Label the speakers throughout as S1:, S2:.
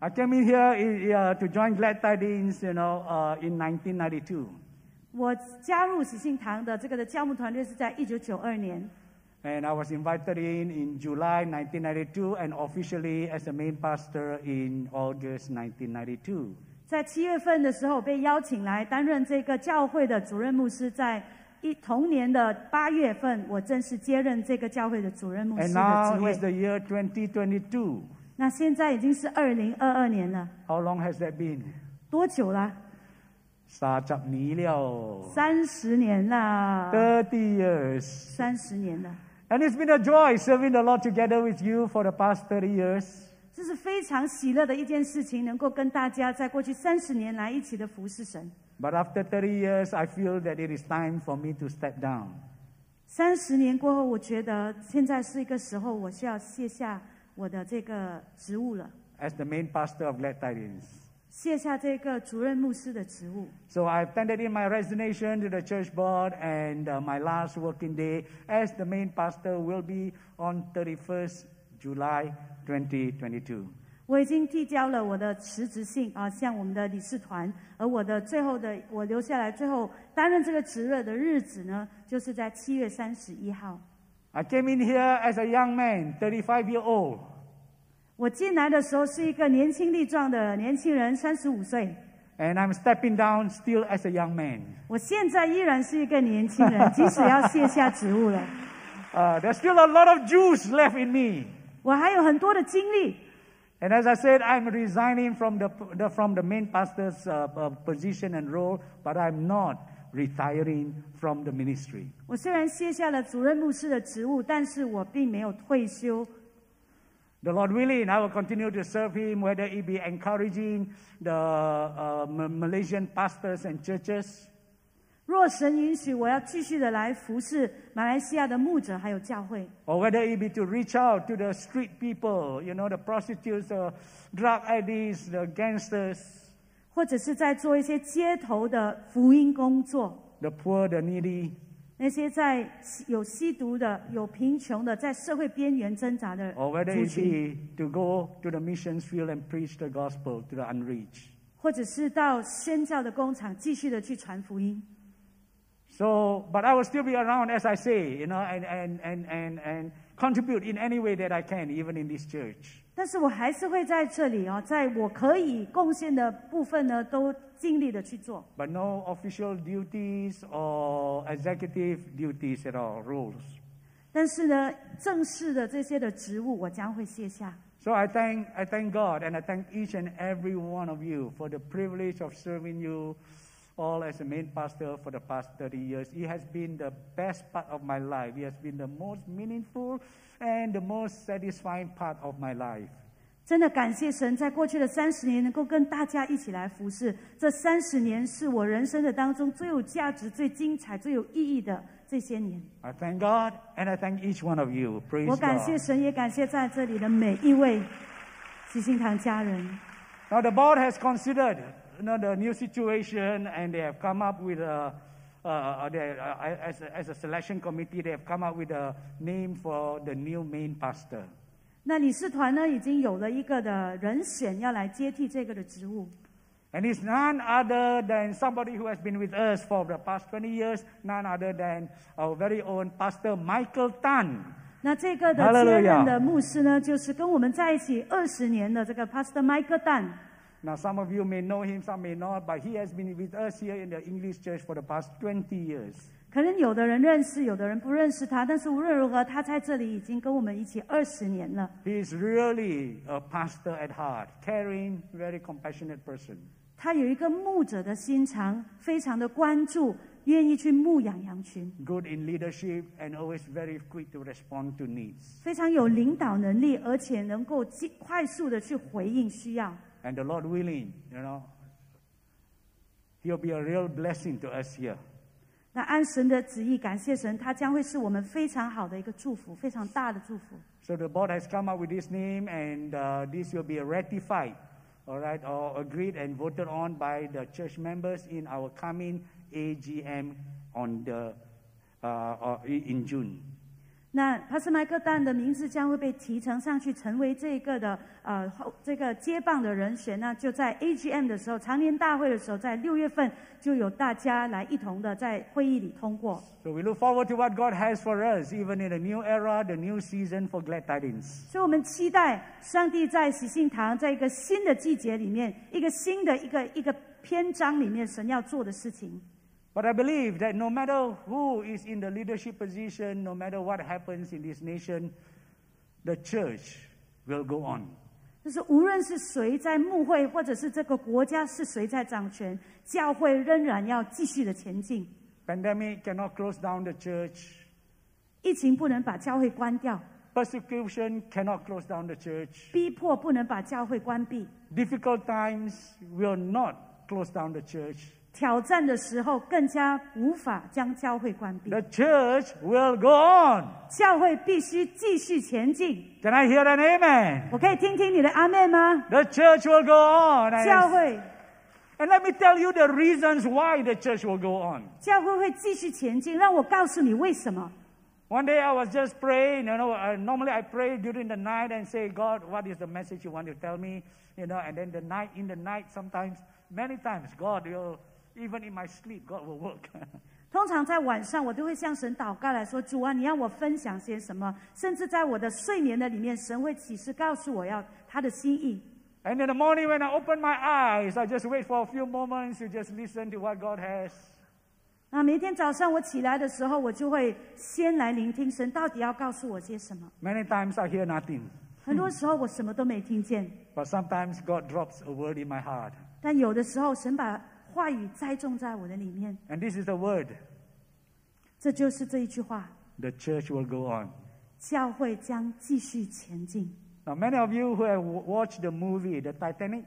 S1: I came in here uh, to join Glad Tidings, you know, uh, in 1992.
S2: 我加入喜信堂的这个的教牧团队是在一九九二年。
S1: And I was invited in in July 1992 and officially as the main pastor in August 1992.
S2: 在七月份的时候被邀请来担任这个教会的主任牧师，在一同年的八月份，我正式接任这个教会的主任牧师
S1: And
S2: 的
S1: now
S2: 职位
S1: is。the year 2022.
S2: 那现在已经是二零二二年了
S1: ，How long has that been?
S2: 多久了？
S1: 三十年了。
S2: 三十年了
S1: ，30 years.
S2: 三十年了
S1: ，And it's been a joy serving the Lord together with you for the past thirty years.
S2: 这是非常喜乐的一件事情，能够跟大家在过去三十年来一起的服侍神。
S1: But after thirty years, I feel that it is time for me to step down.
S2: 三十年过后，我觉得现在是一个时候，我需要卸下我的这个职务了，
S1: as the main pastor of Glad Tidings.
S2: 卸下这个主任牧师的职务。
S1: So I've tendered in my resignation to the church board, and uh, my last working day as the main pastor will be on 31st July 2022.
S2: 我已经递交了我的辞职信啊，向我们的理事团，而我的最后的我留下来最后担任这个职位的日子呢，就是在七月三十一号。
S1: I came in here as a young man, 35 year old,
S2: 我进来的时候是一个年轻力壮的年轻人，三十五岁。
S1: and I'm stepping down still as a young man.
S2: 我现在依然是一个年轻人，即使要卸下职务了
S1: ，Uh, there's still a lot of juice left in me.
S2: 我还有很多的精力。
S1: And as I said, I'm resigning from the, the from the main pastor's uh, uh, position and role, but I'm not retiring from the ministry.
S2: 我虽然卸下了主任牧师的职务，但是我并没有退休。
S1: The Lord willing, I will continue to serve Him, whether it be encouraging the uh, Ma- Malaysian pastors and churches,
S2: 若神允许，我要继续的来服侍马来西亚的牧者还有教会，
S1: or whether it be to reach out to the street people, you know, the prostitutes, the drug addicts, the gangsters,
S2: 或者是在做一些街头的福音工作。
S1: the poor, the needy,
S2: 那些在有吸毒的、有贫穷的，在社会边缘挣扎的
S1: or whether
S2: 族
S1: it
S2: 群
S1: ，be to go to the missions field and preach the gospel to the unreached.
S2: 或者是到宣教的工厂继续的去传福音。
S1: So, but I will still be around, as I say, you know, and, and, and, and, and contribute in any way that I can, even in this church.
S2: 但是我还是会在这里哦，在我可以贡献的部分呢，都尽力的去做。
S1: But no official duties or executive duties at all, rules.
S2: 但是呢，正式的这些的职务，我将会卸下。
S1: So I thank, I thank God and I thank each and every one of you for the privilege of serving you all as a main pastor for the past 30 years. It has been the best part of my life. It has been the most meaningful and the most satisfying part of my life.
S2: 真的感谢神，在过去的三十年，能够跟大家一起来服侍。这三十年是我人生的当中最有价值、最精彩、最有意义的这些年。
S1: I thank God and I thank each one of you. Praise
S2: 我感谢
S1: God.
S2: 神，也感谢在这里的每一位喜信堂家人。
S1: Now the board has considered you know, the new situation and they have come up with a, uh, uh, they, uh, as, a, as a selection committee, they have come up with a name for the new main pastor.
S2: 那理事团呢，已经有了一个的人选要来接替这个的职务。
S1: And it's none other than somebody who has been with us for the past 20 years, none other than our very own Pastor Michael Tan.
S2: 那这个的
S1: Hallelujah
S2: 接任的牧师呢，就是跟我们在一起二十年的这个 Pastor Michael Dan。
S1: Now, some of you may know him, some may not, but he has been with us here in the English church for the past 20 years.
S2: 可能有的人认识，有的人不认识他，但是无论如何，他在这里已经跟我们一起二十年了。
S1: He is really a pastor at heart, caring, very compassionate person.
S2: 他有一个牧者的心肠，非常的关注，愿意去牧养羊群
S1: ，good in leadership and always very quick to respond to needs.
S2: 非常有领导能力，而且能够快速的去回应需要。
S1: And the Lord willing, you know, He'll be a real blessing to us here.
S2: 那按神的旨意，感谢神，他将会是我们非常好的一个祝福，非常大的祝福。
S1: So the board has come up with this name, and uh, this will be ratified, all right, or agreed and voted on by the church members in our coming AGM on the uh, uh, in June.
S2: 那帕斯麦克丹的名字将会被提呈上去，成为这个的呃后这个接棒的人选。那就在 AGM 的时候，常年大会的时候，在六月份就有大家来一同的在会议里通过。
S1: So we look forward to what God has for us, even in the new era, the new season for glad tidings.
S2: 所以我们期待上帝在喜信堂，在一个新的季节里面，一个新的一个一个篇章里面，神要做的事情。
S1: But I believe that no matter who is in the leadership position, no matter what happens in this nation, the church will go on.
S2: 就是无论是谁在牧会，或者是这个国家是谁在掌权，教会仍然要继续的前进。
S1: Pandemic cannot close down the church.
S2: 疫情不能把教会关掉，
S1: Persecution cannot close down the church.
S2: 逼迫不能把教会关闭。
S1: Difficult times will not close down the church.
S2: 挑战的时候，更加无法将教会关闭。
S1: The church will go on.
S2: 教会必须继续前进。
S1: Can I hear an amen?
S2: 我可以听听你的阿妹吗？
S1: The church will go on. And,
S2: 教会，
S1: and let me tell you the reasons why the church will go on.
S2: 教会会继续前进。让我告诉你为什么。
S1: One day I was just praying, you know, uh, normally I pray during the night and say, God, what is the message you want to tell me? You know, and then the night, in the night, sometimes, many times, God will, even in my sleep, God will work.
S2: 通常在晚上，我都会向神祷告来说：“主啊，你要我分享些什么？”甚至在我的睡眠的里面，神会启示告诉我要他的心意。
S1: and in the morning when I open my eyes, I just wait for a few moments to just listen to what God has.
S2: 那每天早上我起来的时候，我就会先来聆听神到底要告诉我些什么。
S1: Many times I hear nothing,
S2: 很多时候我什么都没听见
S1: ，but sometimes God drops a word in my heart.
S2: 但有的时候神把话语栽种在我的里面，
S1: And this is the word.
S2: 这就是这一句话：
S1: The church will go on.
S2: 教会将继续前进。
S1: Now, many of you who have w- watched the movie, The Titanic,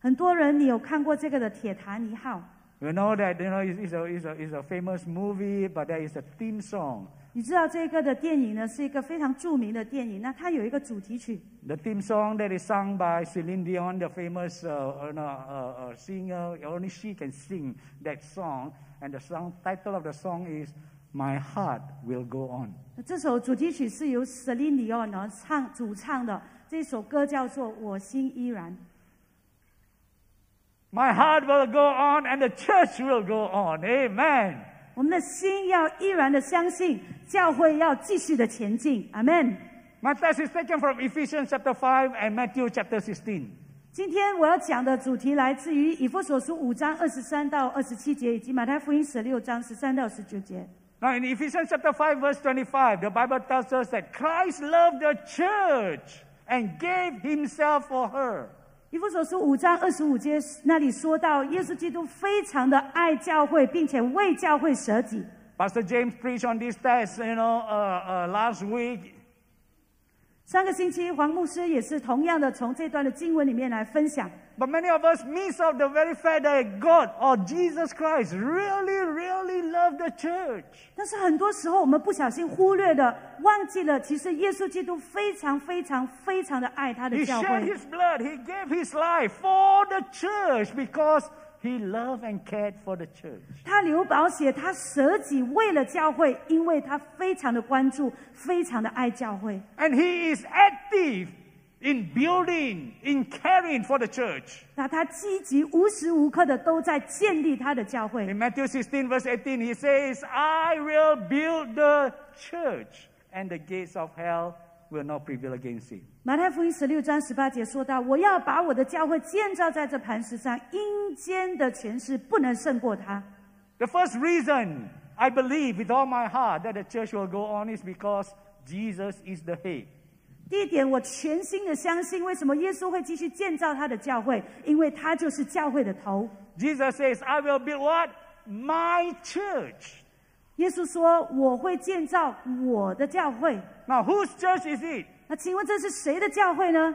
S2: 很多人，你有看过这个的《铁达尼号》？
S1: you know that you know it's, it's, a, it's, a, it's a famous movie, but there is a theme song.
S2: 你知道这个的电影呢，是一个非常着名的电影。那它有一个主题曲，
S1: The theme song that is sung by Celine Dion, the famous uh, uh, no, uh, uh, singer, only she can sing that song. And the song title of the song is "My Heart Will Go On."
S2: 这首主题曲是由 Celine Dion 呢唱主唱的，这首歌叫做《我心依然》。
S1: My heart will go on, and the church will go on. Amen.
S2: 我们的心要依然的相信，教会要继续的前进。阿门。
S1: My text is taken from Ephesians chapter five and Matthew chapter sixteen.
S2: 今天我要讲的主题来自于以弗所书五章二十三到二十七节，以及马太福音十六章十三到十九节。
S1: Now, in Ephesians chapter five verse twenty-five, the Bible tells us that Christ loved the church and gave himself for her.
S2: 以弗所书五章二十五节那里说到，耶稣基督非常的爱教会，并且为教会舍己。上个星期，黄牧师也是同样的从这段的经文里面来分享。
S1: But many of us miss out the very fact that God or Jesus Christ really, really loved the church.
S2: 但是很多时候，我们不小心忽略的、忘记了，其实耶稣基督非常、非常、非常的爱他的教会
S1: He
S2: 教
S1: shed
S2: 会。
S1: his blood, he gave his life for the church because he loved and cared for the church.
S2: 他流宝血，他舍己为了教会，因为他非常的关注，非常的爱教会。
S1: And he is active in building, in caring for the church.
S2: 那他积极无时无刻的都在建立他的教会。
S1: In Matthew 16, verse 18, he says, I will build the church, and the gates of hell Will not prevail against it.
S2: 马太福音十六章十八节说到：“我要把我的教会建造在这磐石上，阴间的权势不能胜过它。
S1: The first reason I believe with all my heart that the church will go on is because Jesus is the head.
S2: 第一点，我全心的相信，为什么耶稣会继续建造他的教会？因为他就是教会的头。
S1: Jesus says, I will build what? My church.
S2: 耶稣说：“我会建造我的教会。
S1: Now, whose church is it?
S2: ”那请问这是谁的教会呢？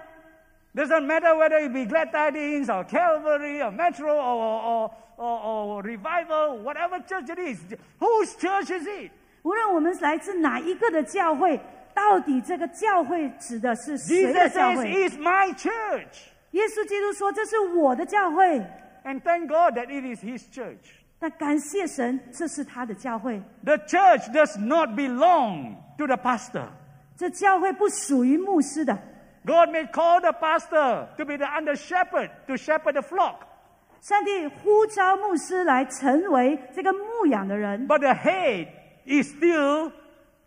S1: Doesn't matter whether it be Glad Tidings or Calvary or Metro or, or, or, or Revival, whatever church it is. Whose church is it?
S2: 无论我们来自哪一个的教会，到底这个教会指的是谁的
S1: Jesus
S2: 教
S1: says,
S2: 会？
S1: It's my church.
S2: 耶稣基督说：“这是我的教会。
S1: And thank God that it is His church. ”
S2: 但感谢神，这是他的教会。
S1: The church does not belong to the pastor.
S2: 这教会不属于牧师的。
S1: God may call the pastor to be the under shepherd, to shepherd the flock.
S2: 上帝呼召牧师来成为这个牧养的人，
S1: But the head is still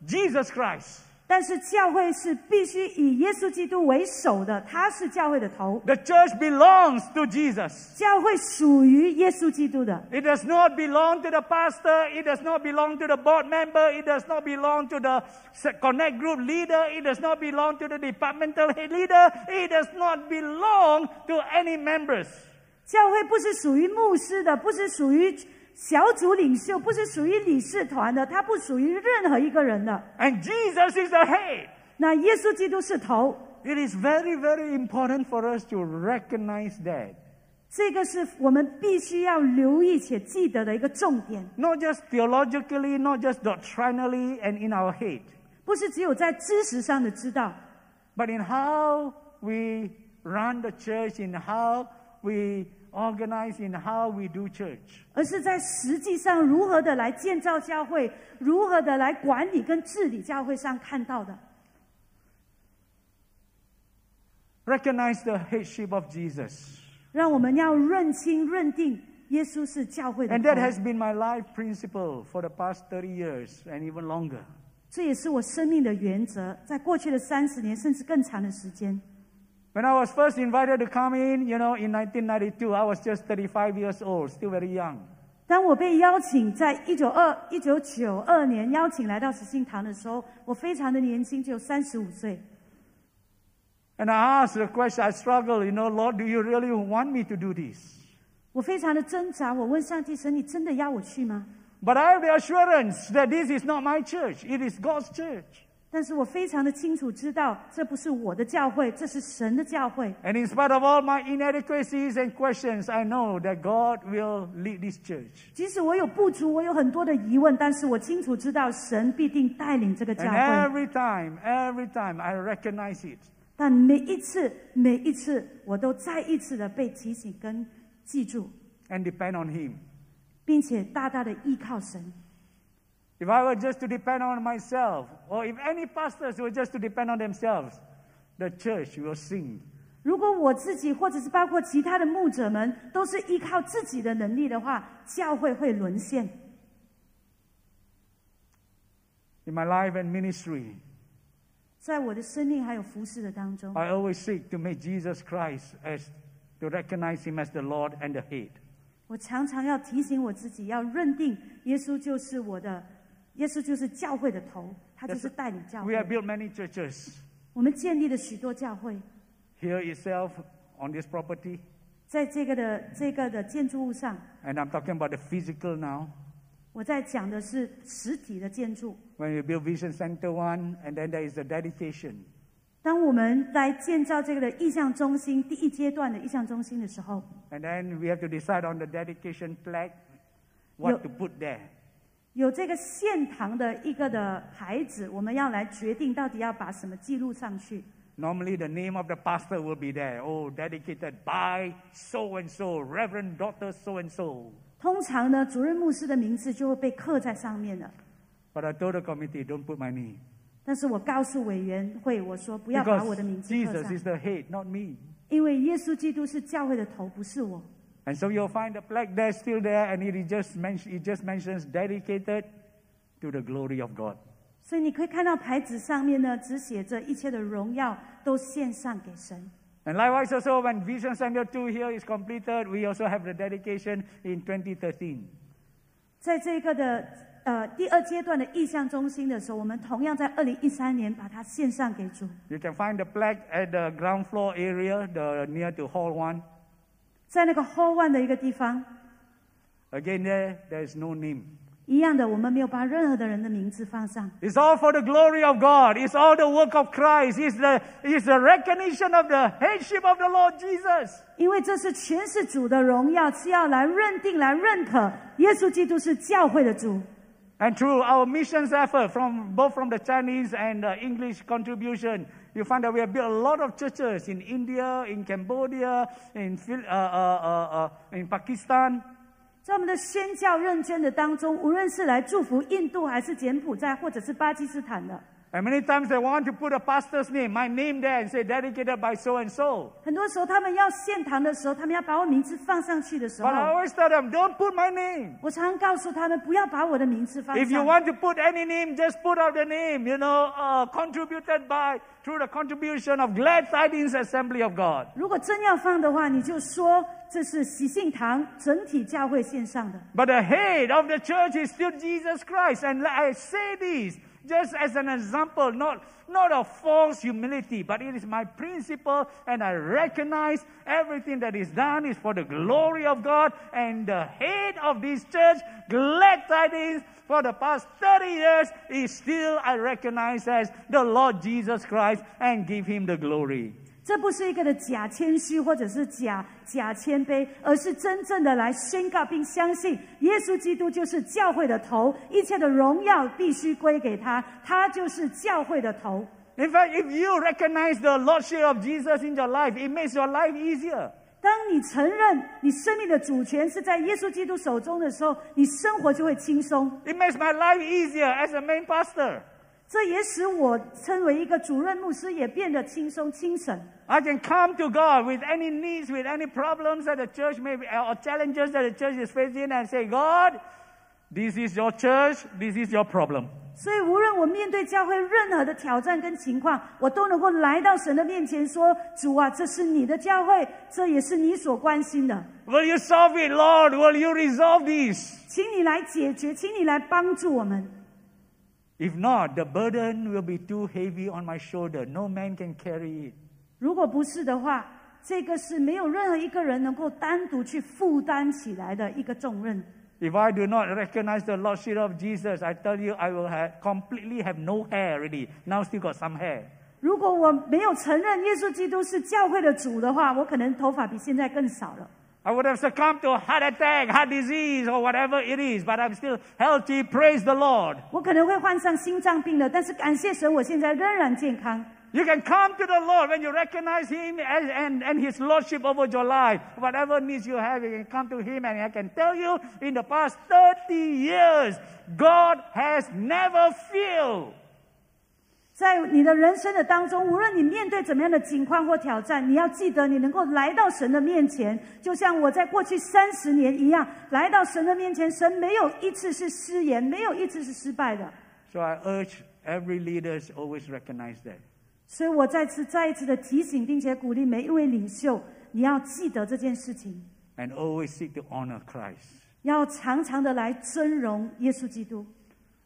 S1: Jesus Christ.
S2: 但是教会是必须以耶稣基督为首的，他是教会的头。
S1: The church belongs to Jesus.
S2: 教会属于耶稣基督的
S1: ，It does not belong to the pastor. It does not belong to the board member. It does not belong to the connect group leader. It does not belong to the departmental head leader. It does not belong to any members.
S2: 教会不是属于牧师的，不是属于小组领袖，不是属于理事团的，他不属于任何一个人的。
S1: And Jesus is the head.
S2: 那耶稣基督是头
S1: ，It is very, very important for us to recognize that.
S2: 这个是我们必须要留意且记得的一个重点
S1: ，Not just theologically, not just doctrinally and in our head,
S2: 不是只有在知识上的知道
S1: ，but in how we run the church, in how we organize, in how we do church.
S2: 而是在实际上如何的来建造教会，如何的来管理跟治理教会上看到的。
S1: Recognize the headship of Jesus.
S2: 让我们要认清、认定耶稣是教会的
S1: And that has been my life principle for the past thirty years and even longer.
S2: 这也是我生命的原则，在过去的三十年甚至更长的时间。
S1: When I was first invited to come in, you know, in 1992, I was just 35 years old, still very young.
S2: 当我被邀请在一九二一九九二年邀请来到实信堂的时候，我非常的年轻，只有三十五岁。
S1: And I asked the question, I struggled, you know, Lord, do you really want me to do this?
S2: 我非常的挣扎，我问上帝：神，你真的要我去吗？
S1: But I have the assurance that this is not my church, it is God's church.
S2: 但是我非常的清楚知道，这不是我的教会，这是神的教会。
S1: And in spite of all my inadequacies and questions, I know that God will lead this church.
S2: 即使我有不足，我有很多的疑问，但是我清楚知道神必定带领这个教会
S1: And
S2: 会。
S1: every time, every time I recognize it.
S2: 但每一次，每一次，我都再一次的被提醒跟记住
S1: ，and depend on Him.
S2: 并且大大的依靠神。
S1: If I were just to depend on myself, or if any pastors were just to depend on themselves, the church will sink.
S2: 如果我自己或者是包括其他的牧者们都是依靠自己的能力的话，教会会沦陷。
S1: In my life and ministry,
S2: 在我的生命还有服侍的当中，
S1: I always seek to make Jesus Christ as to recognize Him as the Lord and the head.
S2: 我常常要提醒我自己，要认定耶稣就是我的， 耶稣就是教会的头，他就是带领教
S1: We
S2: 会
S1: have。built many churches
S2: 我们建立了许多教会，
S1: here itself on this property,
S2: 在这个的这个的建筑物上，
S1: and I'm talking about the physical now.
S2: 我在讲的是实体的建筑。
S1: When we build Vision Center One, and then there is the dedication.
S2: 当我们来建造这个的意向中心第一阶段的意向中心的时候，
S1: And then we have to decide on the dedication plaque, what
S2: Yo-
S1: to put there.
S2: 有这个现堂的一个的牌子，我们要来决定到底要把什么记录上去。
S1: Normally, the name of the pastor will be there. Oh, dedicated by so and so, Reverend Doctor so and so.
S2: 通常呢，主任牧师的名字就会被刻在上面了。
S1: But I told the committee, don't put my name.
S2: 但是我告诉委员会，我说不要把我的
S1: Because
S2: 名字
S1: Jesus is，the head, not me.
S2: 因为耶稣基督是教会的头，不是我。
S1: And so you'll find the plaque there still there, and it, is just mention, it just mentions dedicated to the glory of God.
S2: 所以你可以看到牌子上面呢，只写着一切的荣耀都献上给神。
S1: And likewise, also, when Vision Center 2 here is completed, we also have the dedication in 2013.
S2: 在这个的呃第二阶段的意向中心的时候，我们同样在二零一三年把它献上给主。
S1: You can find the plaque at the ground floor area, the near to Hall 1.
S2: 在那个 Hall One 的一个地方，
S1: Again, there, there is no name.
S2: 一样的，我们没有把任何的人的名字放上，
S1: It's all for the glory of God. It's all the work of Christ. It's the, it's the recognition of the headship of the Lord Jesus.
S2: 因为这是全是主的荣耀，是要来认定、来认可耶稣基督是教会的主。
S1: And through our missions effort, from both from the Chinese and the English contribution, you find that we have built a lot of churches in India, in Cambodia, in uh, uh, uh, uh, in Pakistan.
S2: 在我们的宣教认真的当中，无论是来祝福印度，还是柬埔寨，或者是巴基斯坦的，
S1: And many times they want to put a pastor's name, my name there, and say dedicated by so and so.
S2: 很多时候他们要献堂的时候，他们要把我名字放上去的时
S1: But I
S2: 候，
S1: always tell them, don't put my name.
S2: 我常常告诉他们，不要把我的名字放
S1: If you
S2: 上。
S1: want to put any name, just put out the name, you know, uh, contributed by, through the contribution of Glad Tidings Assembly of God.
S2: 如果真要放的话，你就说这是喜信堂整体教会线上的。
S1: But the head of the church is still Jesus Christ. And I say this just as an example, not, not of false humility, but it is my principle, and I recognize everything that is done is for the glory of God. And the head of this church, glad tidings, for the past 30 years is still I recognize as the Lord Jesus Christ and give him the glory.
S2: 这不是一个的假谦虚，或者是假假谦卑，而是真正的来宣告并相信耶稣基督就是教会的头，一切的荣耀必须归给他，他就是教会的头。
S1: In fact, if you recognize the Lordship of Jesus in your life, it makes your life easier.
S2: 当你承认你生命的主权是在耶稣基督手中的时候，你生活就会轻松。
S1: It makes my life easier as a main pastor.
S2: 这也使我称为一个主任牧师也变得轻松轻省。
S1: I can come to God with any needs, with any problems that the church may be, or challenges that the church is facing, and say, God, this is your church, this is your problem.
S2: 所以，无论我面对教会任何的挑战跟情况，我都能够来到神的面前说：“主啊，这是你的教会，这也是你所关心的
S1: ，Will you solve it, Lord? Will you resolve this?
S2: 请你来解决，请你来帮助我们。
S1: If not, the burden will be too heavy on my shoulder. No man can carry it.
S2: 如果不是的话，这个是没有任何一个人能够单独去负担起来的一个重任。
S1: If I do not recognize the Lordship of Jesus, I tell you, I will have completely have no hair already. Now still got some hair.
S2: 如果我没有承认耶稣基督是教会的主的话，我可能头发比现在更少了。
S1: I would have succumbed to a heart attack, heart disease, or whatever it is, but I'm still healthy. Praise the Lord.
S2: 我可能会患上心脏病的，但是感谢神，我现在仍然健康。
S1: You can come to the Lord when you recognize Him as, and, and His Lordship over your life. Whatever needs you have, you can come to Him. And I can tell you, in the past 30 years, God has never failed.
S2: 在你的人生的当中，无论你面对怎么样的境况或挑战，你要记得，你能够来到神的面前，就像我在过去三十年一样，来到神的面前，神没有一次是失言，没有一次是失败的。
S1: So I urge every leader to always recognize that.
S2: 所以我再次再一次的提醒，并且鼓励每一位领袖，你要记得这件事情
S1: ，And always seek to honor Christ.
S2: 要常常的来尊荣耶稣基督。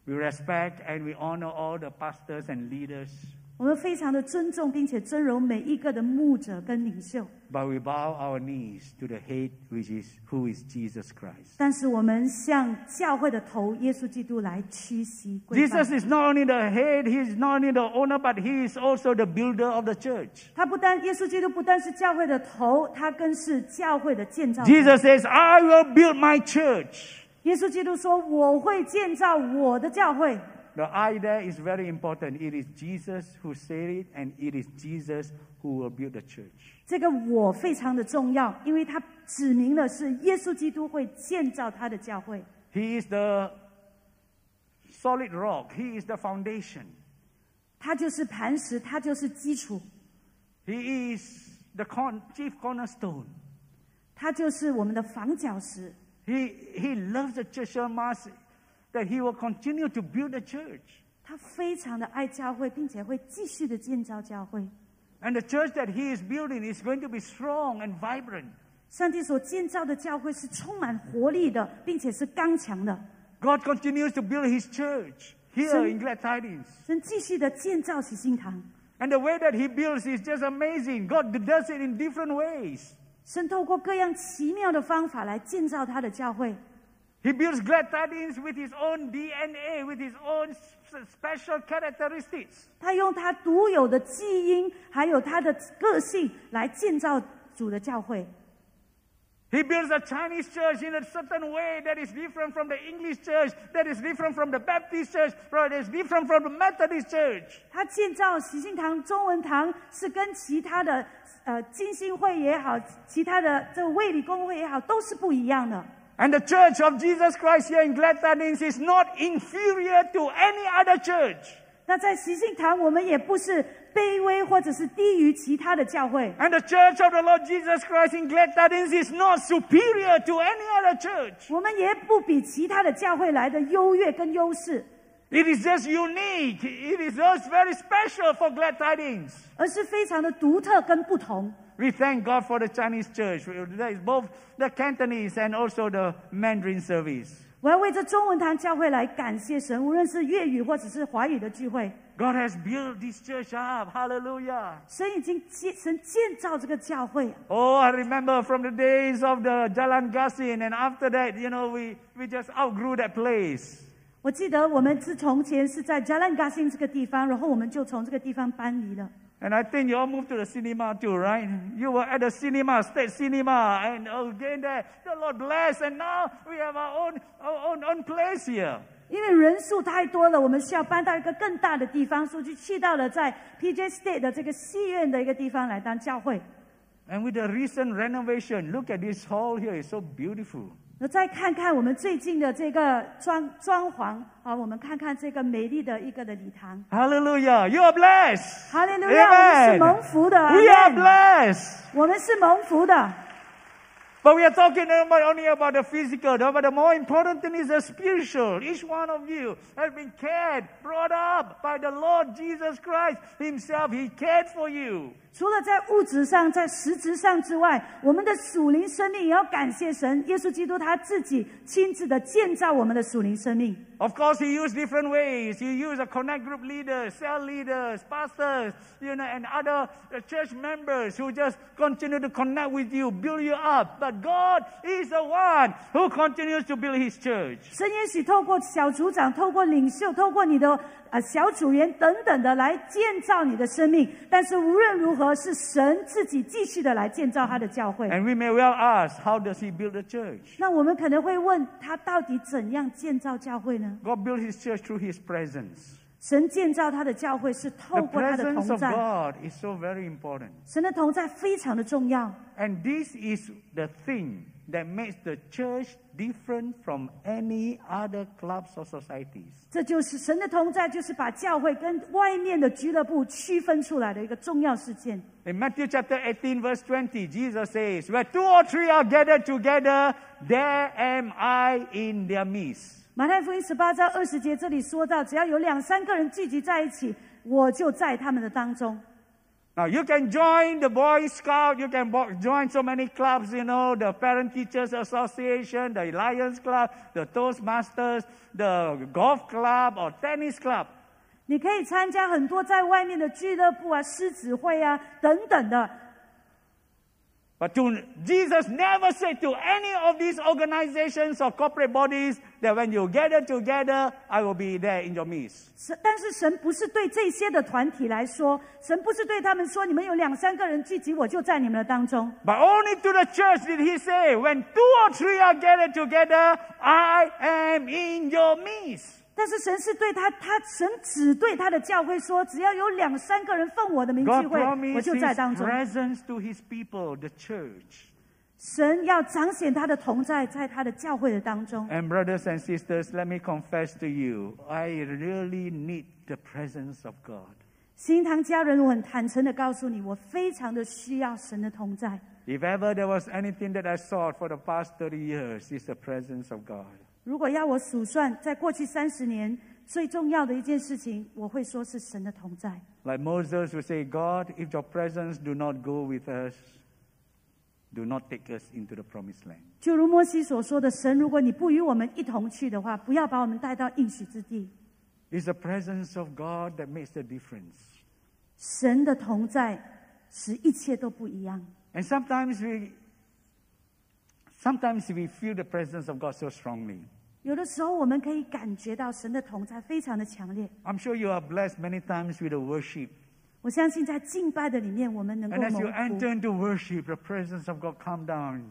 S1: We respect and we honor all the pastors and leaders,
S2: 我们非常的尊重并且尊荣每一个的牧者跟领袖，
S1: but we bow our knees to the head, which is who is Jesus Christ.
S2: 但是我们向教会的头耶稣基督来屈膝跪拜
S1: Jesus is not only the head, he is not only the owner, but he is also the builder of the church.
S2: 他不但耶稣基督不但是教会的头，他更是教会的建造者。
S1: Jesus says, I will build my church.
S2: 耶稣基督说：“我会建造我的教会。
S1: The I there is very important. It is Jesus who said it, and it is Jesus who will build the church. ”
S2: 这个我非常的重要，因为他指明了是耶稣基督会建造他的教会。
S1: He is the solid rock, He is the foundation,
S2: 他就是磐石，他就是基础
S1: ，He is the con- chief cornerstone.
S2: 他就是我们的房角石。
S1: He, he loves the church so much that He will continue to build the church.
S2: 他非常的爱教会，并且会继续的建造教会。
S1: And the church that He is building is going to be strong and vibrant.
S2: 上帝所建造的教会是充满活力的，并且是刚强的。
S1: God continues to build His church here
S2: So-
S1: in Glad Tidings.
S2: 神继续的建造喜信堂。
S1: And the way that He builds is just amazing. God does it in different ways.
S2: 神透过各样奇妙的方法来建造他的教会。
S1: He builds Glad Tidings with His own DNA, with His own special characteristics.
S2: 他用他独有的基因，还有他的个性来建造主的教会。
S1: He builds a Chinese church in a certain way that is different from the English church, that is different from the Baptist church, that is different from the Methodist church.
S2: 他建造喜信堂、中文堂是跟其他的呃金星会也好，其他的这个卫理公会也好，都是不一样的。
S1: And the church of Jesus Christ here in Glad Tidings is not inferior to any other church.
S2: 那在习信堂，我们也不是 卑微或者是低于其他的教会。
S1: And the church of the Lord Jesus Christ in Glad Tidings is not superior to any other church.
S2: 我们也不比其他的教会来的优越跟优势，
S1: It is just unique. It is just very special for Glad Tidings.
S2: 而是非常的独特跟不同。
S1: We thank God for the Chinese church. There is both the Cantonese and also the Mandarin service.
S2: 我要为这中文堂教会来感谢神，无论是粤语或者是华语的聚会
S1: ，God has built this church up. Hallelujah.
S2: 神已经建神建造这个教会。
S1: Oh, I remember from the days of the Jalan Gasin, and after that, you know, we, we just outgrew that place.
S2: 我记得我们是从前是在 Jalan Gasin 这个地方，然后我们就从这个地方搬离了。
S1: And I think you all moved to the cinema too, right? You were at the cinema, state cinema, and again there, the Lord bless, and now we have our own, our own, own place here.
S2: 因为人数太多了，我们需要搬到一个更大的地方，所以就去到了在 PJ State 的这个戏院的一个地方来当教会。
S1: And with the recent renovation, look at this hall here, it's so beautiful.
S2: 那再看看我们最近的这个装装潢，好，我们看看这个美丽的一个的礼堂。
S1: Hallelujah. You are blessed.
S2: 哈利路亚，我们是蒙福的，
S1: We are
S2: Amen
S1: blessed.
S2: 我们是蒙福的。
S1: But we are talking about only about the physical, but the more important thing is the spiritual. Each one of you has been cared, brought up by the Lord Jesus Christ Himself. He cared for you.
S2: 除了在物质上、在实质上之外，我们的属灵生命也要感谢神，耶稣基督他自己亲自的建造我们的属灵生命。
S1: Of course, he used different ways. He used a connect group leaders, cell leaders, pastors, you know, and other uh, church members who just continue to connect with you, build you up. But God is the one who continues to build His church.
S2: 神也许透过小组长、透过领袖、透过你的呃小组员等等的来建造你的生命，但是无论如何，是神自己继续的来建造他的教会。
S1: And we may well ask, how does He build the church?
S2: 那我们可能会问他到底怎样建造教会呢
S1: ？God built His church through His presence.
S2: 神建造他的教会是透
S1: The
S2: 过他的
S1: presence
S2: 同
S1: of
S2: 在
S1: ，God is so very important.
S2: 神的同在非常的重要。
S1: And this is the thing that makes the church different from any other clubs or societies.
S2: 这就是神的同在，就是把教会跟外面的俱乐部区分出来的一个重要事件。
S1: In Matthew chapter 18, verse 20, Jesus says, Where two or three are gathered together, there am I in their midst.
S2: 马太福音十八章二十节这里说到，只要有两三个人聚集在一起，我就在他们的当中。
S1: Now, you can join the Boy Scout, you can bo- join so many clubs, you know, the Parent Teachers Association, the Lions Club, the Toastmasters, the golf club, or tennis club.
S2: 你可以参加很多在外面的俱乐部啊、狮子会啊等等的，
S1: But to, Jesus never said to any of these organizations or corporate bodies that when you gather together, I will be there in your midst.
S2: 神但是神不是对这些的团体来说，神不是对他们说，你们有两三个人聚集，我就在你们的当中。
S1: But only to the church did he say, when two or three are gathered together, I am in your midst.
S2: 但是神是对他，他神只对他的教会说，只要有两三个人奉我的名聚
S1: God
S2: 会，我
S1: promised
S2: 就
S1: his
S2: 在当中。
S1: presence to his people, the church.
S2: 神要彰显他的同在，在他的教会的当中。
S1: And brothers and sisters, let me confess to you, I really need the presence of God.
S2: 新堂家人，我很坦诚的告诉你，我非常的需要神的同在。
S1: If ever there was anything that I sought for the past 30 years, it's the presence of God.
S2: 如果要我数算，在过去三十年最重要的一件事情，我会说是神的同在。
S1: Like Moses would say, God, if your presence do not go with us, do not take us into the promised land.
S2: 就如摩西所说的，神，如果你不与我们一同去的话，不要把我们带到应许之地。
S1: It's the presence of God that makes the difference.
S2: 神的同在使一切都不一样。
S1: And sometimes we sometimes we feel the presence of God so strongly.
S2: 有的时候，我们可以感觉到神的同在非常的强烈。
S1: I'm sure you are blessed many times with the worship.
S2: 我相信在敬拜的里面，我们能够
S1: And as
S2: 蒙
S1: you
S2: 福
S1: enter。into worship, the presence of God come down.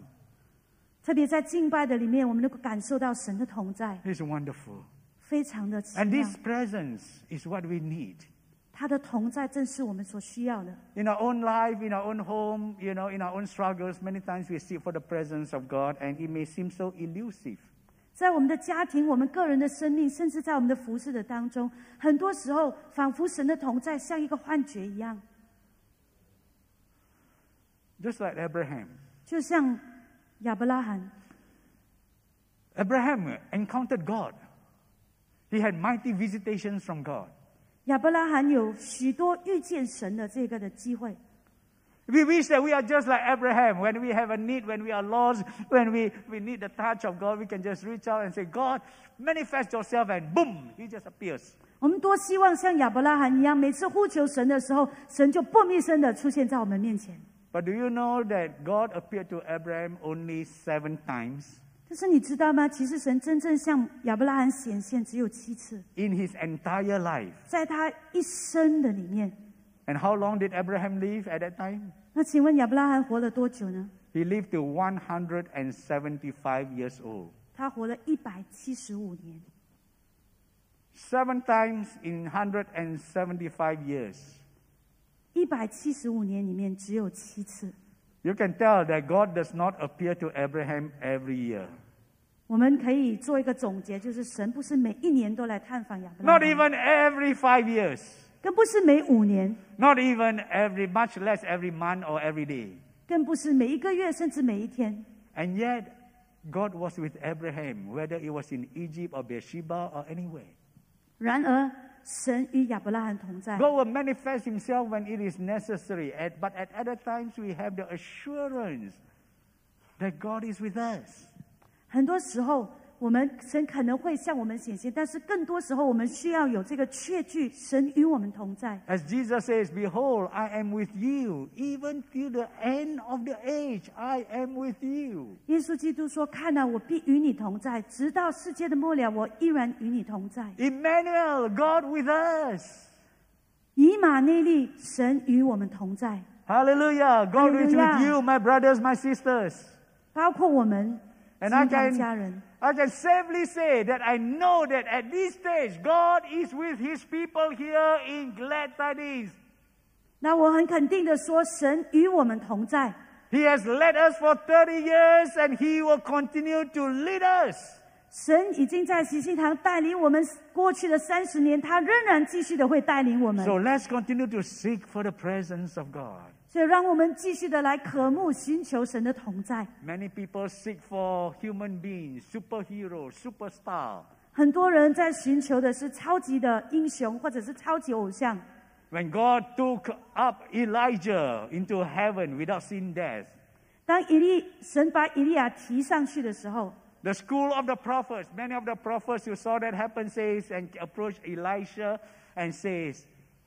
S2: 特别在敬拜的里面，我们能够感受到神的同在，
S1: It's wonderful.
S2: 非常的奇
S1: And
S2: 妙
S1: this。presence is what we need.
S2: 他的同在正是我们所需要的。
S1: In our own life, in our own home, you know, in our own struggles, many times we seek for the presence of God and it may seem so elusive.
S2: 在我们的家庭、我们个人的生命，甚至在我们的服饰的当中，很多时候仿佛神的同在像一个幻觉一样
S1: ，Just like Abraham.
S2: 就像亚伯拉罕
S1: ，Abraham encountered God. He had mighty visitations from God.
S2: 亚伯拉罕有许多遇见神的这个的机会。
S1: We wish that we are just like Abraham. When we have a need, when we are lost, when we, we need the touch of God, we can just reach out and say, God, manifest yourself, and boom, He just appears.
S2: 我们多希望像亚伯拉罕一样，每次呼求神的时候，神就嘣一声的出现在我们面前。
S1: But do you know that God appeared to Abraham only seven times
S2: 但是你知道吗？其实神真正向亚伯拉罕显现只有七次，
S1: in his entire life?
S2: 在他一生的里面。
S1: And how long did Abraham live at that time?
S2: 那请问亚伯拉罕活了多久呢？
S1: He lived to 175 years old.
S2: 他活了一百七十五年，
S1: Seven times in 175 years.
S2: 一百七十五年里面只有七次。
S1: You can tell that God does not appear to Abraham every year.
S2: 我们可以做一个总结，就是神不是每一年都来探访亚伯拉
S1: Not
S2: 罕，
S1: even every five years.
S2: 更不是每五年，
S1: Not even every, much less every month or every day.
S2: 更不是每一个月，甚至每一天。
S1: And yet, God was with Abraham, whether it was in Egypt or Beersheba or anywhere.
S2: 然而，神与亚伯拉罕同在。
S1: God will manifest Himself when it is necessary. At, but at other times, we have the assurance that God is with us.
S2: 很多时候， 我们神可能会向我们显现，但是更多时候，我们需要有这个确据，神与我们同在。
S1: As Jesus says, Behold, I am with you, even till the end of the age, I am with you.
S2: 耶稣基督说：“看呐、我必与你同在，直到世界的末了，我依然与你同在。
S1: Emmanuel, God with us.
S2: ”以马内利，神与我们同在，
S1: Hallelujah. God is with
S2: Hallelujah.
S1: you, my brothers, my sisters.
S2: 包括我们
S1: And
S2: 基
S1: I
S2: 督堂
S1: can,
S2: 家人。
S1: I can safely say that I know that at this stage, God is with His people here in Glad Tidings.
S2: 那我很肯定的说，神与我们同在。
S1: He has led us for 30 years and He will continue to lead us.
S2: 神已经在喜信堂带领我们过去的三十年，他仍然继续的会带领我们。
S1: So let's continue to seek for the presence of God.
S2: 所以，让我们继续的来渴慕、寻求神的同在。
S1: Many people seek for human beings, superheroes, superstar.
S2: 很多人在寻求的是超级的英雄，或者是超级偶像。
S1: When God took up Elijah into heaven without seeing death,
S2: 当以利神把以利亚提上去的时候，
S1: the school of the prophets, many of the prophets who saw that happen says and approached Elisha and says,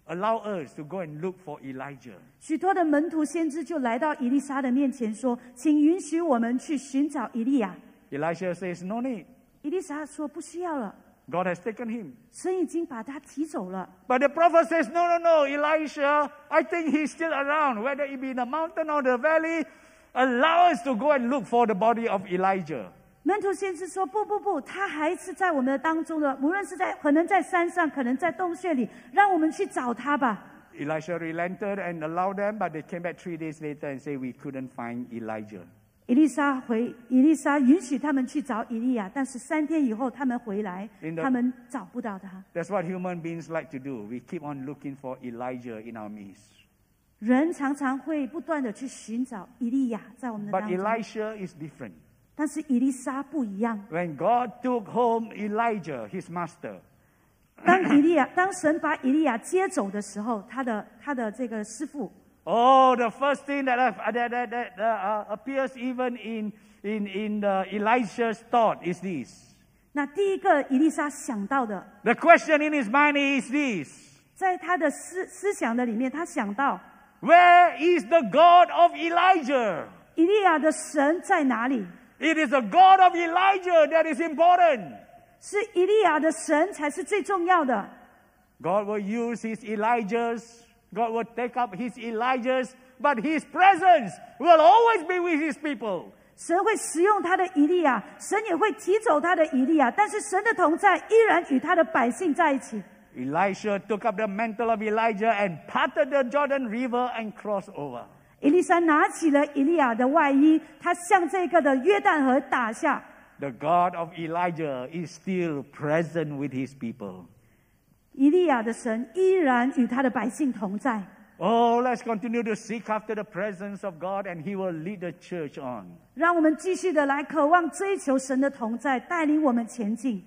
S1: allow us to go and look for Elijah.
S2: 许多的门徒先知就来到以利沙的面前说：“请允许我们去寻找以利亚。
S1: Elisha says, no need.
S2: ”以利沙说：“不需要了，
S1: God has taken him.
S2: 神已经把他提走了。”
S1: But the prophet says, no, no, no, Elisha, I think he's still around, whether it be in the mountain or the valley. Allow us to go and look for the body of Elijah.
S2: 门徒先知说：“不不不，他还是在我们的当中的，无论是在可能在山上，可能在洞穴里，让我们去找他吧。
S1: Elisha relented and allowed them, but they came back three days later and said, we couldn't find Elijah. ”
S2: 伊丽莎回，伊丽莎允许他们去找伊利亚，但是三天以后他们回来他们找不到他。
S1: That's what human beings like to do. We keep on looking for Elijah in our midst.
S2: 人常常会不断的去寻找伊利亚在我们的
S1: But，Elisha is different.
S2: 但是以利沙不一样。
S1: When God took home Elijah, his master,
S2: 当以利亚，当神把以利亚接走的时候，他的他的这个师傅
S1: ，oh, the first thing that, I've, that, that, that uh, uh, appears even in, in, in the Elisha's thought is this.
S2: 那第一个以利沙想到的
S1: ，The question in his mind is this
S2: 在他的思思想的里面，他想到
S1: Where is the God of Elijah?
S2: 以利亚的神在哪里？
S1: It is the God of Elijah that is important.
S2: 是以利亚的神才是最重要的。
S1: God will use his Elijahs, God will take up his Elijahs, but his presence will always be with his people.
S2: 神会使用他的以利亚，神也会提走他的以利亚，但是神的同在依然与他的百姓在一起。
S1: Elisha took up the mantle of Elijah and parted the Jordan River and crossed over.
S2: 以利沙拿起了以利亚的外衣，他向这个的约旦河打下。
S1: The God of Elijah is still present with his people.
S2: 以利亚的神依然与他的百姓同在。
S1: Oh, let's continue to seek after the presence of God and he will lead the church on.
S2: 让我们继续的来渴望追求神的同在，带领我们前进。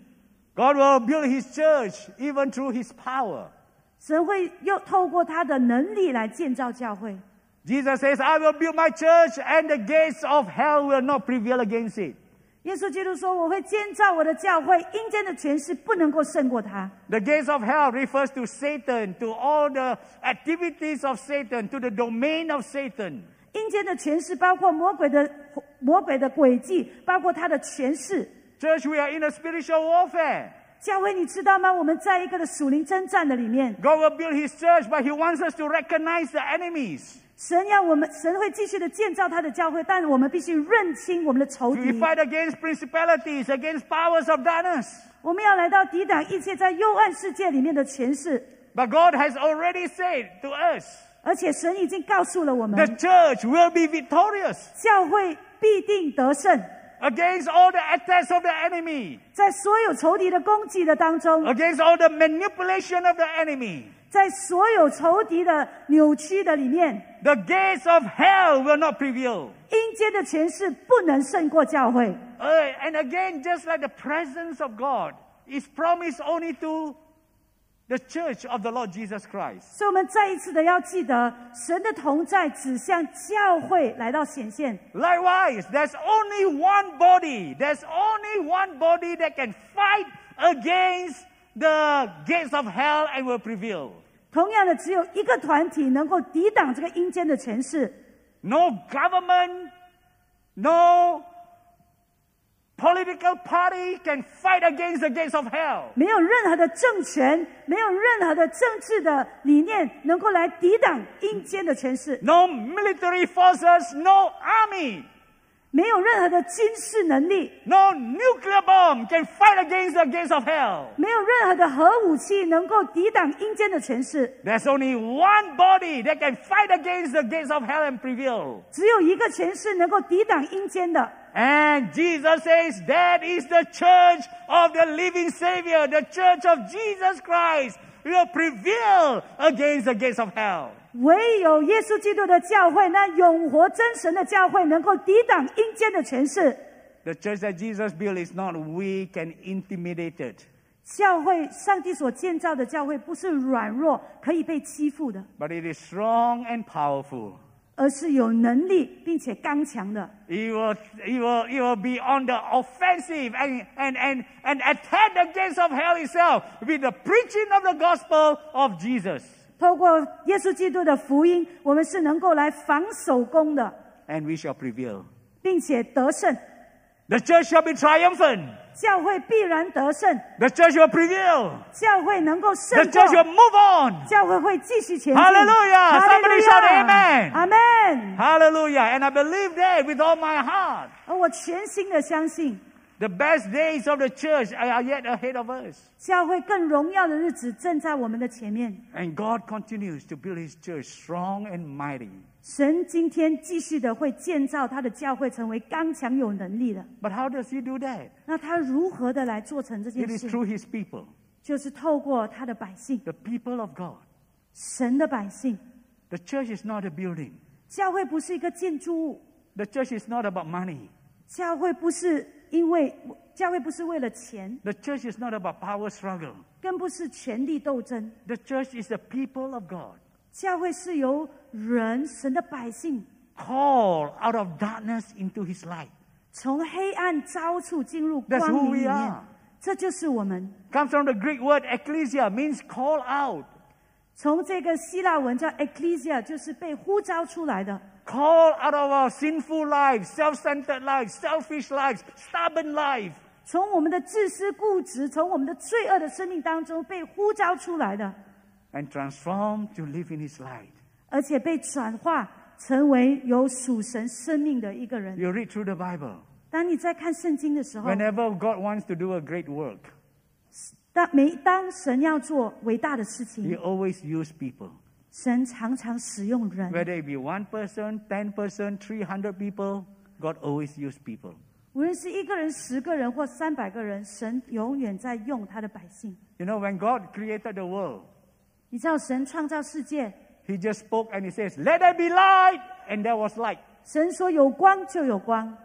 S1: God will build his church even through his power.
S2: 神会又透过他的能力来建造教会。
S1: Jesus says, I will build my church and the gates of hell will not prevail against it.
S2: 耶稣基督说：“我会建造我的教会，阴间的权势不能够胜过他。
S1: The gates of hell refers to Satan, to all the activities of Satan, to the domain of Satan.
S2: 阴间的权势包括魔鬼的魔鬼的诡计，包括他的权势。
S1: Church, we are in a spiritual warfare.
S2: 教会，你知道吗？我们在一个的属灵征战的里面，
S1: God will build his church, but he wants us to recognize the enemies.
S2: 神要我们，神会继续的建造他的教会，但我们必须认清我们的仇敌
S1: We
S2: 敌。
S1: fight against principalities, against powers of darkness.
S2: 我们要来到抵挡一切在幽暗世界里面的权势
S1: ，But God has already said to us,
S2: 而且神已经告诉了我们
S1: the，church will be victorious
S2: 教会必定得胜
S1: ，against all the attacks of the enemy,
S2: 在所有仇敌的攻击的当中
S1: ，against all the manipulation of the enemy.
S2: 在所有仇敌的扭曲的里面，
S1: The gates of hell will not prevail.
S2: 阴间的权势不能胜过教会。
S1: Uh, and again, just like the presence of God is promised only to the church of the Lord Jesus Christ.
S2: 所以，我们再一次的要记得，神的同在指向教会来到显现。
S1: Likewise, there's only one body. There's only one body that can fight against the gates of hell and will prevail.
S2: 同样的，只有一个团体能够抵挡这个阴间的权势
S1: ，No government, no political party can fight against the gates of hell.
S2: 没有任何的政权，没有任何的政治的理念能够来抵挡阴间的权势
S1: ，No military forces, no army,
S2: 没有任何的军事能力，
S1: no nuclear bomb can fight against the gates of hell.
S2: 没有任何的核武器能够抵挡阴间的权势。
S1: There's only one body that can fight against the gates of hell and prevail.
S2: 只有一个权势能够抵挡阴间的，
S1: And Jesus says that is the church of the living Savior, the church of Jesus Christ will prevail against the gates of hell.
S2: 唯有耶稣基督的教会，那永活真神的教会，能够抵挡阴间的权势。
S1: The church that Jesus built is not weak and intimidated,
S2: 教会，上帝所建造的教会，不是软弱可以被欺负的，
S1: but it is strong and powerful.
S2: 而是有能力并且刚强的。
S1: It will, it will, it will be on the offensive and, and, and, and attack the gates of hell itself with the preaching of the gospel of Jesus.
S2: 透过耶稣基督的福音，我们是能够来防守攻的，
S1: And we shall prevail.
S2: 并且得胜。
S1: The church shall be triumphant.
S2: 教会必然得胜，
S1: The church will prevail.
S2: 教会能够胜
S1: The church will
S2: 过，
S1: move on.
S2: 教会会继续前进。
S1: Hallelujah!
S2: 哈利路
S1: Somebody
S2: 亚
S1: shout amen.
S2: 阿门。
S1: Hallelujah. And I believe that with all my heart.
S2: 而我全心的相信，
S1: The best days of the church are yet ahead of us.
S2: 教会更荣耀的日子正在我们的前面。
S1: And God continues to build his church strong and mighty.
S2: 神今天继续的会建造他的教会，成为刚强有能力的。
S1: But how does he do that?
S2: 那他如何的来做成这
S1: It
S2: 件
S1: is
S2: 事？
S1: through his people,
S2: 就是透过他的百姓，
S1: the people of God.
S2: 神的百姓。
S1: The church is not a building.
S2: 教会不是一个建筑物，
S1: The church is not about money.
S2: 教会不是 因为教会不是为了钱，
S1: The church is not about power struggle.
S2: 更不是权力斗争。
S1: The church is the people of God
S2: 教会是由人、神的百姓
S1: called out of darkness into his light.
S2: 从黑暗招处进入
S1: That's
S2: 光
S1: who
S2: 明里
S1: we
S2: 面
S1: are.，
S2: 这就是我们。
S1: Comes from the Greek word ecclesia, means call out.
S2: 从这个希腊文叫 ecclesia，就是被呼召出来的，
S1: Call out of our sinful lives, self-centered lives, selfish lives, stubborn life.
S2: 从我们的自私固执，从我们的罪恶的生命当中被呼召出来的，
S1: and transformed to live in His light.
S2: 而且被转化成为有属神生命的一个人。
S1: You read through the Bible.
S2: 当你在看圣经的时候，
S1: Whenever God wants to do a great work,
S2: 当每当神要做伟大的事
S1: He
S2: 情，
S1: always use people.
S2: 神常常使用人，
S1: Whether it be one person, ten person, three hundred people, God always use people.
S2: 无论是一个人、十个人或三百个人，神永远在用他的百姓。
S1: You know, when God created the world,
S2: 你知道，神创造世界，
S1: He just spoke and He says, "Let there be light," and there was light.
S2: 神说有光就有光，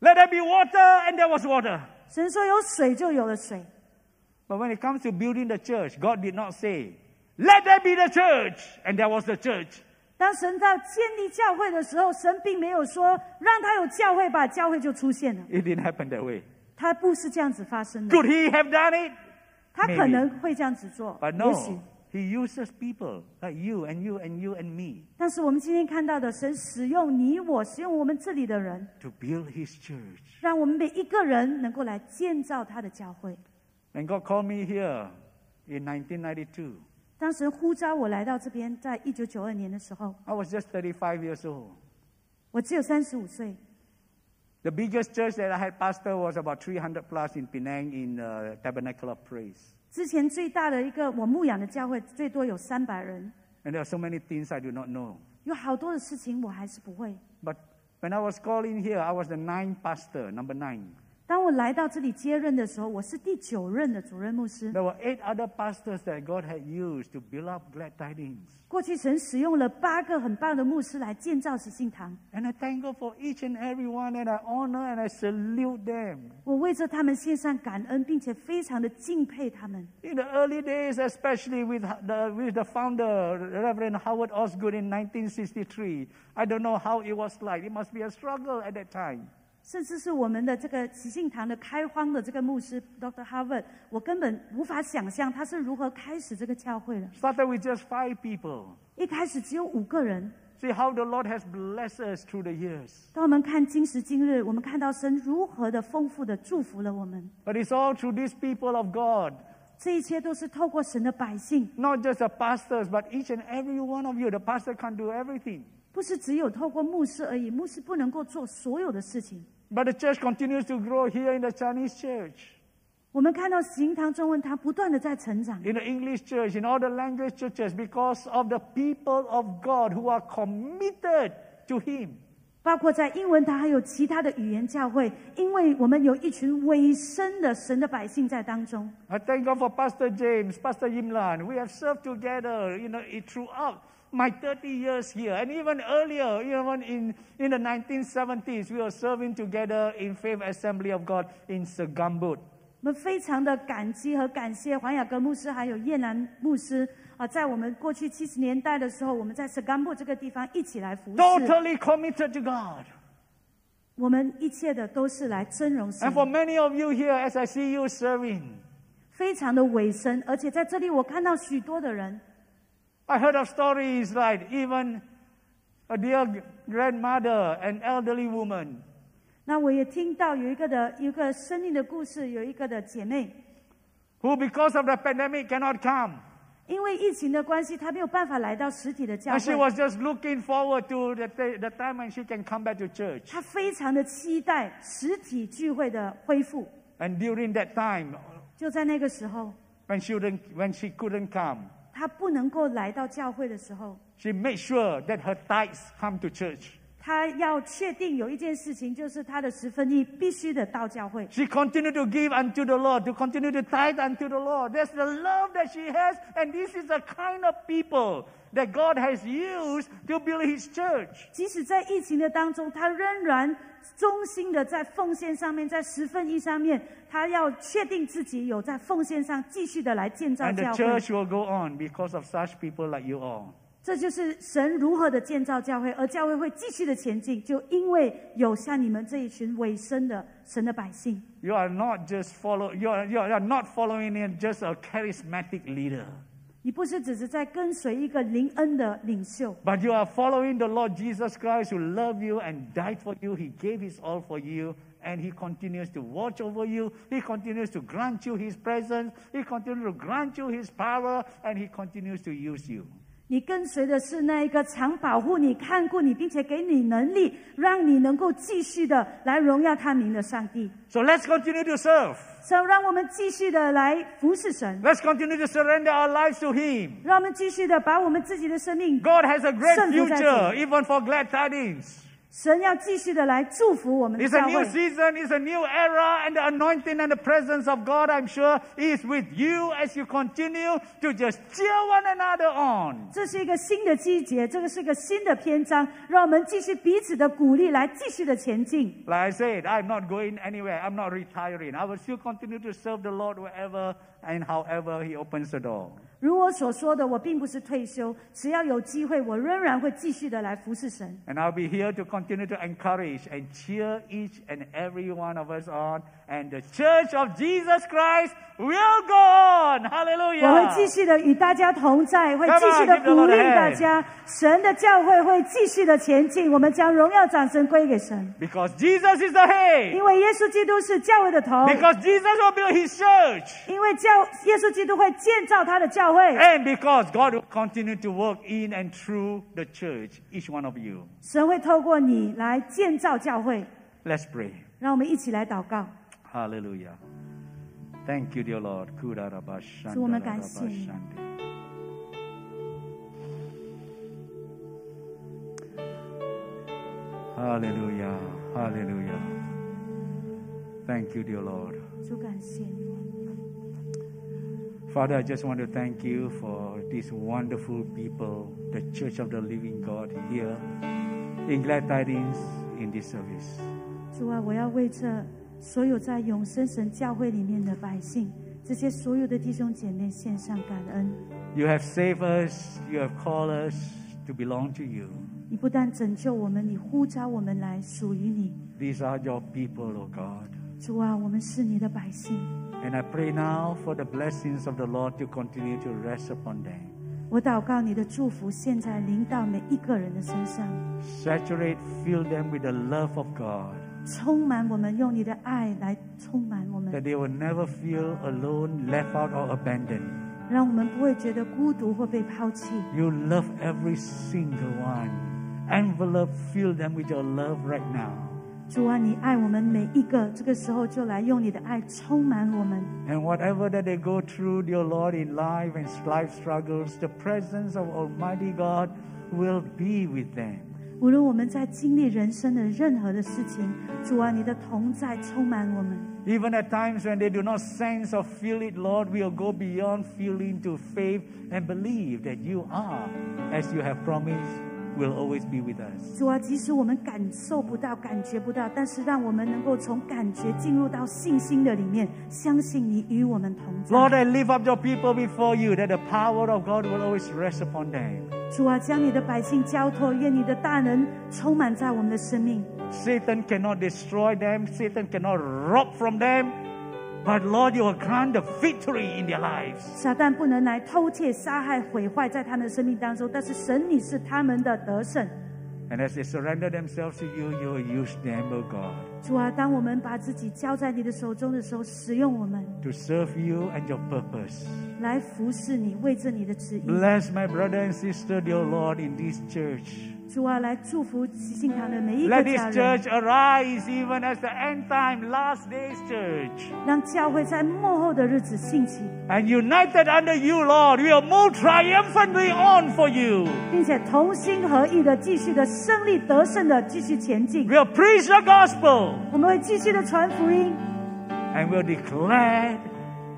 S1: Let there be water, and there was water.
S2: 神说有水就有了水。
S1: But when it comes to building the church, God did not say, "Let there be the church," and there was the church.
S2: 当神在建立教会的时候，神并没有说让他有教会吧，教会就出现了。
S1: It didn't happen that way.
S2: 他不是这样子发生的，
S1: Could He have done it?
S2: 他可能会这样子做
S1: But，
S2: 也许
S1: no. He uses people like you and you and you and me
S2: 但是我们今天看到的，神使用你我，使用我们这里的人，
S1: to build His church.
S2: 让我们每一个人能够来建造他的教会。
S1: When God called me here in 1992,
S2: 当神呼召我来到这边，在一九九二年的时候，
S1: I was just 35 years old.
S2: 我只有三十五岁。
S1: The biggest church that I had pastor was about 300 plus in Penang in uh, Tabernacle of Praise.
S2: 之前最大的一个我牧养的教会，最多有三百人，
S1: And there are so many things I do not know.
S2: 有好多的事情我还是不会。
S1: But when I was called in here, I was the ninth pastor, number nine.
S2: 当我来到这里接任的时候，我是第九任的主任牧师。
S1: There were eight other pastors that God had used to build up glad tidings.
S2: 过去神使用了八个很棒的牧师来建造喜信堂，
S1: And I thank God for each and every one, and I honor and I salute them.
S2: 我为着他们献上感恩，并且非常的敬佩他们。
S1: In the early days, especially with the, with the founder, Reverend Howard Osgood in 1963, I don't know how it was like. It must be a struggle at that time.
S2: 甚至是我们的这个喜信堂的开荒的这个牧师 Dr. Harvard，我根本无法想象他是如何开始这个教会的。
S1: Started with just five people.
S2: 一开始只有五个人，
S1: See how the Lord has blessed us through the years.
S2: 当我们看今时今日，我们看到神如何的丰富的祝福了我们。
S1: But it's all through these people of God.
S2: 这一切都是透过神的百姓，
S1: Not just the pastors, but each and every one of you. The pastor can't do everything.
S2: 不是只有透过牧师而已。牧师不能够做所有的事情。
S1: But the church continues to grow here in the Chinese church,
S2: 我们看到行堂中文堂不断的在成长，
S1: in the English church, in all the language churches, because of the people of God who are committed to Him.
S2: 包括在英文堂还有其他的语言教会，因为我们有一群委身的神的百姓在当中。
S1: I thank God for Pastor James, Pastor Yimlan. We have served together, you know, it- throughout My 30 years here, and even earlier, even in, in the 1970s, we were serving together in Faith Assembly of God in Segambut.
S2: 我们非常的感激和感谢黄雅各牧师还有叶兰牧师啊，在我们过去七十年代的时候，我们在斯甘布这个地方一起来服侍
S1: ，Totally committed to God.
S2: 我们一切的都是来尊荣神
S1: And，for many of you here, as I see you serving,
S2: 非常的委身，而且在这里我看到许多的人，
S1: I heard of stories like even a dear grandmother, an elderly woman,
S2: 那我也听到有一个的有一个生命的故事，有一个的姐妹，
S1: who because of the pandemic cannot come.
S2: 因为疫情的关系，她没有办法来到实体的教
S1: And she
S2: 会，
S1: was just looking forward to the, the time when she can come back to church.
S2: 她非常的期待实体聚会的恢复。
S1: And during that time,
S2: 就在那个时候，
S1: when she, wouldn't, when she couldn't come,
S2: 她不能够来到教会的时候
S1: ，she made sure that her tithes come to church.
S2: 她要确定有一件事情，就是她的十分一必须的到教会。
S1: She continued to give unto the Lord, to continue to tithe unto the Lord. That's the love that she has, and this is the kind of people that God has used to build His church.
S2: 即使在疫情的当中，她仍然忠心的在奉献上面，在十分一上面，她要确定自己有在奉献上继续的来建造
S1: And the
S2: 教会。
S1: church will go on because of such people like you all.
S2: 这就是神如何的建造教会，而教会会继续的前进，就因为有像你们这一群委身的神的百姓。
S1: You are not just follow. You are, you are not following in just a charismatic leader,
S2: 你不是只是在跟随一个灵恩的领袖，
S1: but you are following the Lord Jesus Christ, who loved you and died for you. He gave His all for you, and He continues to watch over you. He continues to grant you His presence. He continues to grant you His power, and He continues to use you.
S2: 你跟随的是那一个常保护你、看顾你，并且给你能力，让你能够继续的来荣耀他名的上帝。
S1: So let's continue to serve.
S2: 所以，让我们继续的来服侍神，
S1: Let's continue to surrender our lives to Him.
S2: 让我们继续的把我们自己的生命，
S1: God has a great
S2: Son to
S1: future, even for glad tidings.
S2: 神要继续的来祝福我们的
S1: It's a
S2: 教
S1: new
S2: 会。
S1: season, it's a new era, and the anointing and the presence of God, I'm sure, is with you as you continue to just cheer one another on.
S2: 这是一个新的季节，这个是一个新的篇章，让我们继续彼此的鼓励，来继续的前进。
S1: Like I said, I'm not going anywhere. I'm not retiring. I will still continue to serve the Lord wherever and however He opens the door.
S2: 如我所说的，我并不是退休，只要有机会，我仍然会继续的来服侍神。
S1: And I'll be here to continue to encourage and cheer each and every one of us on. And the church of Jesus Christ will go on.
S2: 我会
S1: Hallelujah.
S2: 继续的与大家同在，会
S1: Come
S2: 继
S1: on,
S2: 续的
S1: give the
S2: 鼓
S1: Lord
S2: 励
S1: a hand.
S2: 大家。神的教会会继续的前进，我们将荣耀掌声归给神，
S1: Because Jesus is the head.
S2: 因为耶稣基督是教会的头，
S1: Because Jesus will build His church.
S2: 因为教 耶稣基督会建造他的教会，
S1: And because God will continue to work in and through the church, each one of you.
S2: 神会透过你来建造教会。
S1: Let's pray.
S2: 让我们一起来祷告。
S1: Hallelujah. Thank you, dear Lord. Kudarabashanda
S2: 主我们感谢你
S1: rabashande. Hallelujah. Hallelujah. Thank you, dear Lord.
S2: 主感谢你，
S1: Father, I just want to thank you for these wonderful people, the Church of the Living God here in Glad Tidings in this service.
S2: 主啊，我要为这所有在永生神教会里面的百姓，这些所有的弟兄姐妹献上感恩。
S1: You have saved us, you have called us to belong to you.
S2: 你不但拯救我们，你呼召我们来属于你。
S1: These are your people, O God.
S2: 主啊，我们是你的百姓。
S1: And I pray now for the blessings of the Lord to continue to rest upon them.
S2: 我祷告你的祝福现在临到每一个人的身上，
S1: Saturate, fill them with the love of God,
S2: 充满我们，用你的爱来充满我们
S1: that，they will never feel alone, left out, or abandoned.
S2: 让我们不会觉得孤独或被抛弃。
S1: You love every single one. Envelope, fill them with your love right now.
S2: 主啊，你爱我们每一个，这个时候就来用你的爱充满我们。
S1: And whatever that they go through, dear Lord, in life and life struggles, the presence of Almighty God will be with them.
S2: 无论我们在经历人生的任何的事情，主啊，你的同在充满我们。
S1: Even at times when they do not sense or feel it, Lord, we'll go beyond feeling to faith and believe that you are, as you have promised, will always be with us.
S2: 主啊，即使我们感受不到、感觉不到，但是让我们能够从感觉进入到信心的里面，相信你与我们同在。
S1: Lord, I lift up your people before you that the power of God will always rest upon them.
S2: 主啊，将你的百姓交托，愿你的大能充满在我们的生命。
S1: Satan cannot destroy them, Satan cannot rob from them, but Lord, you will grant the victory in their lives.
S2: 撒旦不能来偷窃、杀害、毁坏在他们的生命当中，但是神你是他们的得胜。
S1: And as they surrender themselves to you, you will use them, O God,
S2: 主啊，当我们把自己交在你的手中的时候，使用我们
S1: to serve you and your purpose.
S2: 来服侍你，为着你的旨意。
S1: Bless my brother and sister, dear Lord, in this church.
S2: 主啊，来祝福喜信堂的每一个
S1: Let
S2: 家
S1: this
S2: 人
S1: church，arise even as the end time, last days church.
S2: 让教会在幕后的日子兴起，
S1: And united under you, Lord, we will move triumphantly on for you.
S2: 并且同心合意的继续的胜利得胜的继续前进。
S1: We'll preach the gospel
S2: 我们会继续的传福音，
S1: and we'll declare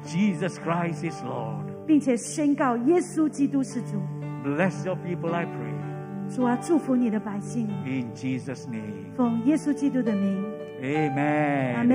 S1: Jesus Christ is Lord.
S2: 并且宣告耶稣基督是主。
S1: Bless your people, I pray.
S2: 主啊，祝福你的百姓
S1: ，In Jesus' name.
S2: 奉耶稣基督的名。
S1: Amen.